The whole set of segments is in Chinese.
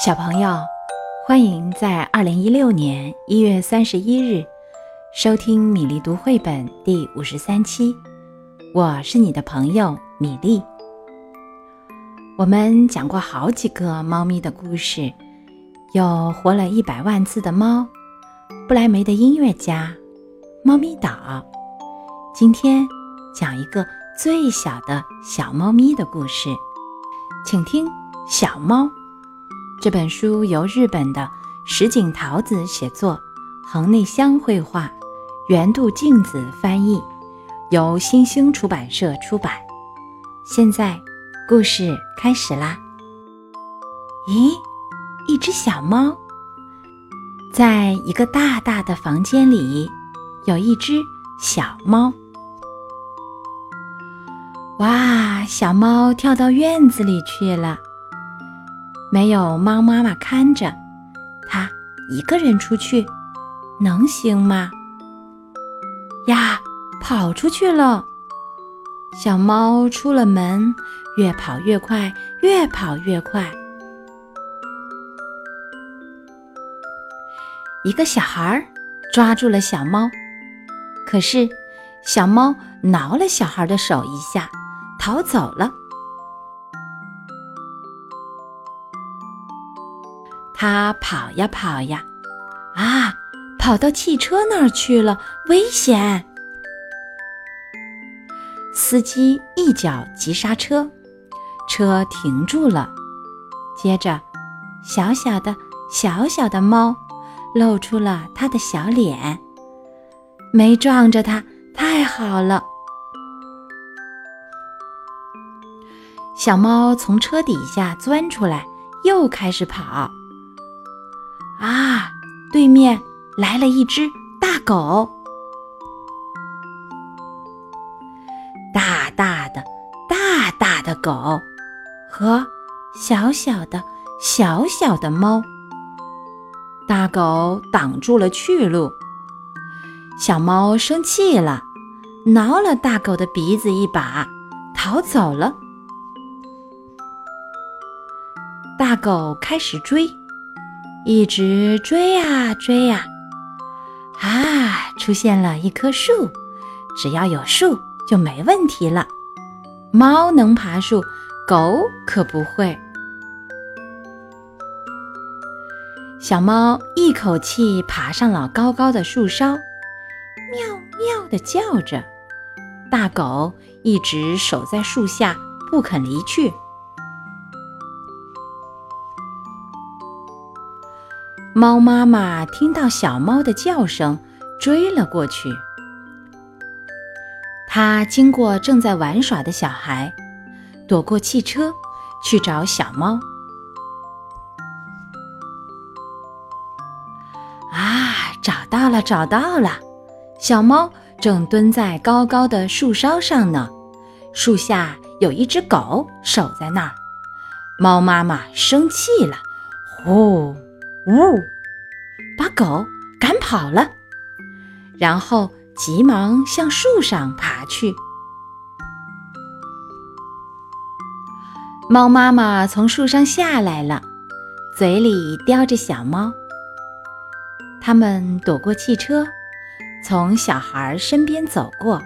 小朋友，欢迎在二零一六年一月三十一日收听米粒读绘本第五十三期。我是你的朋友米粒。我们讲过好几个猫咪的故事，有活了一百万次的猫，不来梅的音乐家，猫咪岛。今天讲一个最小的小猫咪的故事，请听《小猫》。这本书由日本的石井桃子写作，横内香绘画，原度静子翻译，由新兴出版社出版。现在，故事开始啦！咦，一只小猫，在一个大大的房间里，有一只小猫。哇，小猫跳到院子里去了。没有猫妈妈看着，它一个人出去，能行吗？呀，跑出去了！小猫出了门，越跑越快，越跑越快。一个小孩抓住了小猫，可是小猫挠了小孩的手一下，逃走了。他跑呀跑呀，啊，跑到汽车那儿去了，危险！司机一脚急刹车，车停住了。接着，小小的、小小的猫露出了它的小脸，没撞着它，太好了。小猫从车底下钻出来，又开始跑。啊！对面来了一只大狗，大大的、大大的狗和小小的、小小的猫。大狗挡住了去路，小猫生气了，挠了大狗的鼻子一把，逃走了。大狗开始追。一直追呀追呀，啊！出现了一棵树，只要有树就没问题了。猫能爬树，狗可不会。小猫一口气爬上了高高的树梢，喵喵地叫着。大狗一直守在树下，不肯离去。猫妈妈听到小猫的叫声，追了过去。它经过正在玩耍的小孩，躲过汽车，去找小猫。啊，找到了，找到了！小猫正蹲在高高的树梢上呢，树下有一只狗守在那儿。猫妈妈生气了，呼！呜，把狗赶跑了，然后急忙向树上爬去。猫妈妈从树上下来了，嘴里叼着小猫。他们躲过汽车，从小孩身边走过。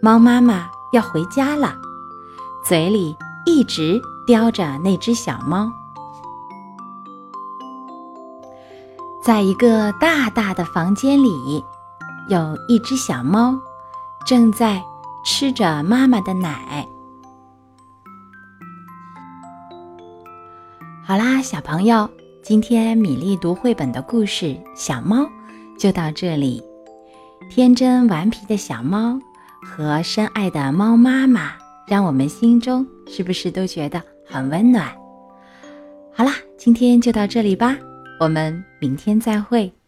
猫妈妈要回家了，嘴里一直叼着那只小猫。在一个大大的房间里，有一只小猫，正在吃着妈妈的奶。好啦，小朋友，今天米粒读绘本的故事《小猫》就到这里。天真顽皮的小猫和深爱的猫妈妈，让我们心中是不是都觉得很温暖？好啦，今天就到这里吧。我们明天再会。